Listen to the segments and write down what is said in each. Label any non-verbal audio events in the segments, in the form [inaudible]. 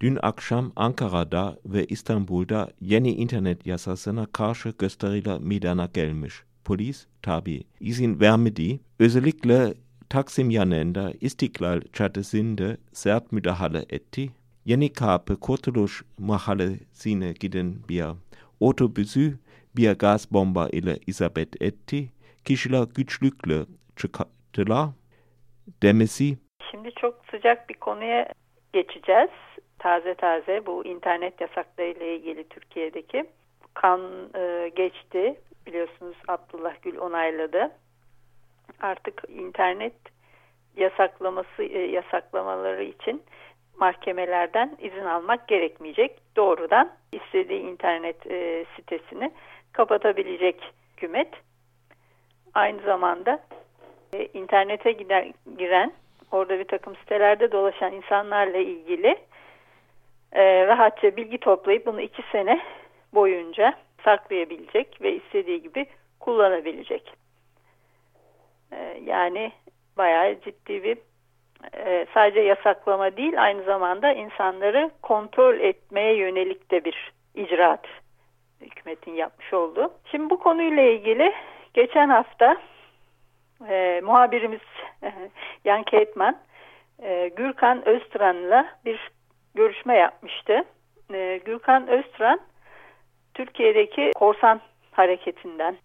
Dün akşam Ankara'da ve İstanbul'da yeni internet yasasına karşı gösteriler meydana gelmiş. Polis tabi izin vermedi. Özellikle Taksim yanında İstiklal Caddesi'nde sert müdahale etti. Yeni Kapı Kurtuluş Mahallesi'ne giden bir otobüsü bir gaz bomba ile isabet etti. Kişiler güçlükle çıkarttılar. Demesi. Şimdi çok sıcak bir konuya geçeceğiz. Taze taze bu internet yasakları ile ilgili Türkiye'deki kan e, geçti. Biliyorsunuz Abdullah Gül onayladı. Artık internet yasaklaması e, yasaklamaları için mahkemelerden izin almak gerekmeyecek. Doğrudan istediği internet e, sitesini kapatabilecek hükümet. Aynı zamanda e, internete gider, giren, orada bir takım sitelerde dolaşan insanlarla ilgili e, rahatça bilgi toplayıp bunu iki sene boyunca saklayabilecek ve istediği gibi kullanabilecek. E, yani bayağı ciddi bir e, sadece yasaklama değil aynı zamanda insanları kontrol etmeye yönelik de bir icraat hükümetin yapmış olduğu. Şimdi bu konuyla ilgili geçen hafta e, muhabirimiz [laughs] Yan Ketman e, Gürkan Öztran'la bir görüşme yapmıştı. E, Gürkan Öztran Türkiye'deki korsan hareketinden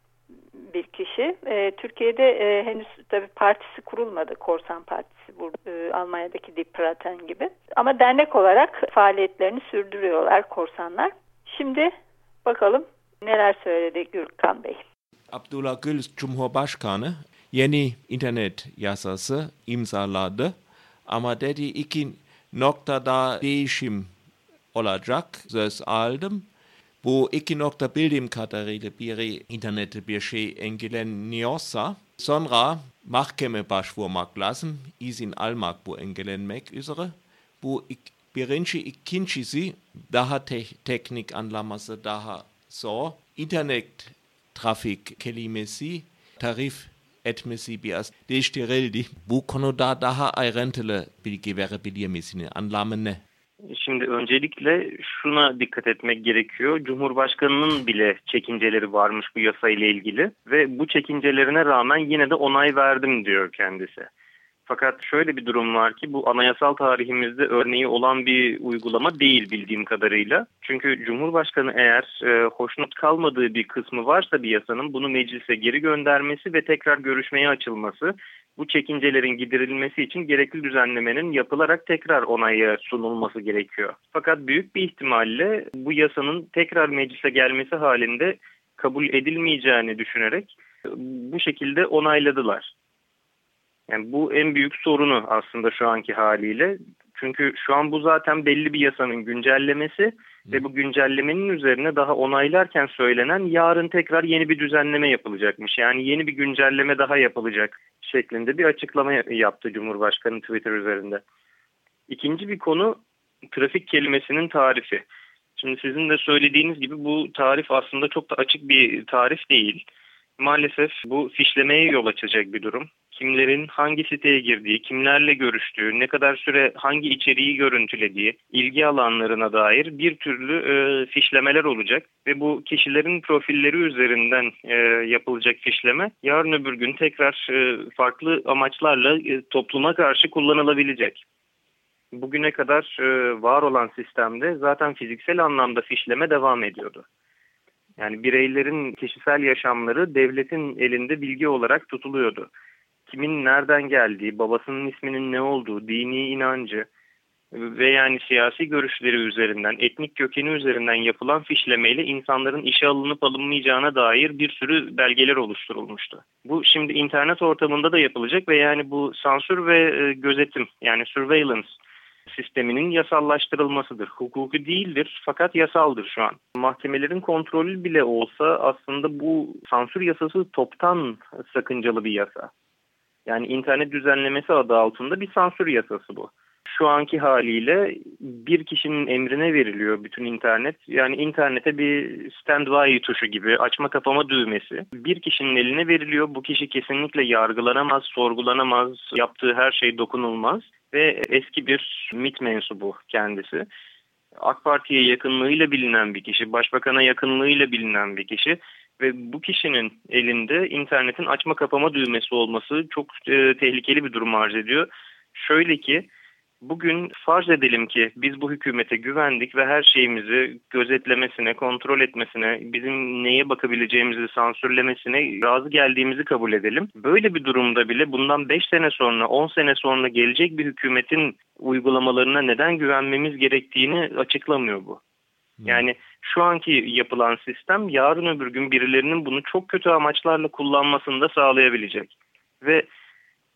bir kişi. E, Türkiye'de e, henüz tabi partisi kurulmadı. Korsan Partisi bu e, Almanya'daki Die gibi. Ama dernek olarak faaliyetlerini sürdürüyorlar korsanlar. Şimdi bakalım neler söyledi Gürkan Bey. Abdullah Gül Cumhurbaşkanı yeni internet yasası imzaladı. Ama dedi iki noktada değişim olacak söz aldım. Bu iki nokta bildiğim kadarıyla biri internette bir şey engelleniyorsa sonra mahkeme başvurmak lazım, izin almak bu engellenmek üzere. Bu birinci ikincisi daha te teknik anlaması daha zor. İnternet trafik kelimesi tarif etmesi biraz değiştirildi. Bu konuda daha ayrıntılı bilgi verebilir misiniz? Anlamı ne? Şimdi öncelikle şuna dikkat etmek gerekiyor. Cumhurbaşkanının bile çekinceleri varmış bu yasa ile ilgili ve bu çekincelerine rağmen yine de onay verdim diyor kendisi. Fakat şöyle bir durum var ki bu anayasal tarihimizde örneği olan bir uygulama değil bildiğim kadarıyla. Çünkü Cumhurbaşkanı eğer e, hoşnut kalmadığı bir kısmı varsa bir yasanın bunu meclise geri göndermesi ve tekrar görüşmeye açılması bu çekincelerin giderilmesi için gerekli düzenlemenin yapılarak tekrar onaya sunulması gerekiyor. Fakat büyük bir ihtimalle bu yasanın tekrar meclise gelmesi halinde kabul edilmeyeceğini düşünerek bu şekilde onayladılar. Yani bu en büyük sorunu aslında şu anki haliyle. Çünkü şu an bu zaten belli bir yasanın güncellemesi ve bu güncellemenin üzerine daha onaylarken söylenen yarın tekrar yeni bir düzenleme yapılacakmış. Yani yeni bir güncelleme daha yapılacak şeklinde bir açıklama yaptı Cumhurbaşkanı Twitter üzerinde. İkinci bir konu trafik kelimesinin tarifi. Şimdi sizin de söylediğiniz gibi bu tarif aslında çok da açık bir tarif değil. Maalesef bu fişlemeye yol açacak bir durum kimlerin hangi siteye girdiği, kimlerle görüştüğü, ne kadar süre hangi içeriği görüntülediği, ilgi alanlarına dair bir türlü e, fişlemeler olacak ve bu kişilerin profilleri üzerinden e, yapılacak fişleme yarın öbür gün tekrar e, farklı amaçlarla e, topluma karşı kullanılabilecek. Bugüne kadar e, var olan sistemde zaten fiziksel anlamda fişleme devam ediyordu. Yani bireylerin kişisel yaşamları devletin elinde bilgi olarak tutuluyordu kimin nereden geldiği, babasının isminin ne olduğu, dini inancı ve yani siyasi görüşleri üzerinden, etnik kökeni üzerinden yapılan fişlemeyle insanların işe alınıp alınmayacağına dair bir sürü belgeler oluşturulmuştu. Bu şimdi internet ortamında da yapılacak ve yani bu sansür ve e, gözetim yani surveillance sisteminin yasallaştırılmasıdır. Hukuki değildir fakat yasaldır şu an. Mahkemelerin kontrolü bile olsa aslında bu sansür yasası toptan sakıncalı bir yasa. Yani internet düzenlemesi adı altında bir sansür yasası bu. Şu anki haliyle bir kişinin emrine veriliyor bütün internet. Yani internete bir standby tuşu gibi açma kapama düğmesi. Bir kişinin eline veriliyor. Bu kişi kesinlikle yargılanamaz, sorgulanamaz, yaptığı her şey dokunulmaz. Ve eski bir MIT mensubu kendisi. AK Parti'ye yakınlığıyla bilinen bir kişi, başbakana yakınlığıyla bilinen bir kişi ve bu kişinin elinde internetin açma kapama düğmesi olması çok e, tehlikeli bir durum arz ediyor. Şöyle ki bugün farz edelim ki biz bu hükümete güvendik ve her şeyimizi gözetlemesine, kontrol etmesine, bizim neye bakabileceğimizi sansürlemesine razı geldiğimizi kabul edelim. Böyle bir durumda bile bundan 5 sene sonra, 10 sene sonra gelecek bir hükümetin uygulamalarına neden güvenmemiz gerektiğini açıklamıyor bu. Yani şu anki yapılan sistem yarın öbür gün birilerinin bunu çok kötü amaçlarla kullanmasını da sağlayabilecek. Ve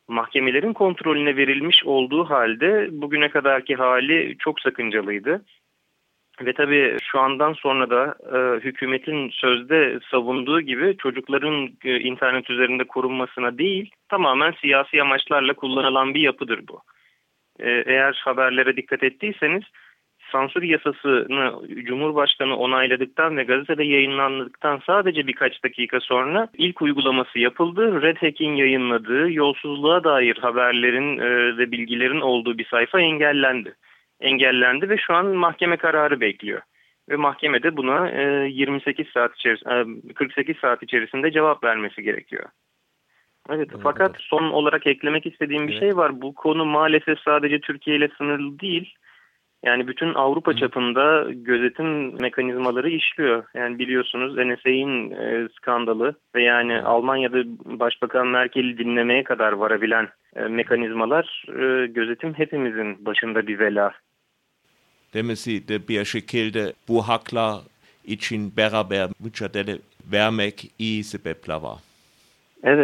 mahkemelerin kontrolüne verilmiş olduğu halde bugüne kadarki hali çok sakıncalıydı. Ve tabii şu andan sonra da e, hükümetin sözde savunduğu gibi çocukların e, internet üzerinde korunmasına değil tamamen siyasi amaçlarla kullanılan bir yapıdır bu. E, eğer haberlere dikkat ettiyseniz sansür yasasını Cumhurbaşkanı onayladıktan ve gazetede yayınlandıktan sadece birkaç dakika sonra ilk uygulaması yapıldı. Red Hack'in yayınladığı yolsuzluğa dair haberlerin e, ve bilgilerin olduğu bir sayfa engellendi. Engellendi ve şu an mahkeme kararı bekliyor. Ve mahkemede buna e, 28 saat içerisinde, 48 saat içerisinde cevap vermesi gerekiyor. Evet, evet fakat son olarak eklemek istediğim bir evet. şey var. Bu konu maalesef sadece Türkiye ile sınırlı değil yani bütün Avrupa çapında gözetim mekanizmaları işliyor. Yani biliyorsunuz NSA'in e, skandalı ve yani Almanya'da Başbakan Merkel'i dinlemeye kadar varabilen e, mekanizmalar e, gözetim hepimizin başında bir vela. Demesi de bir şekilde bu haklar için beraber mücadele vermek iyi sebepler var. Evet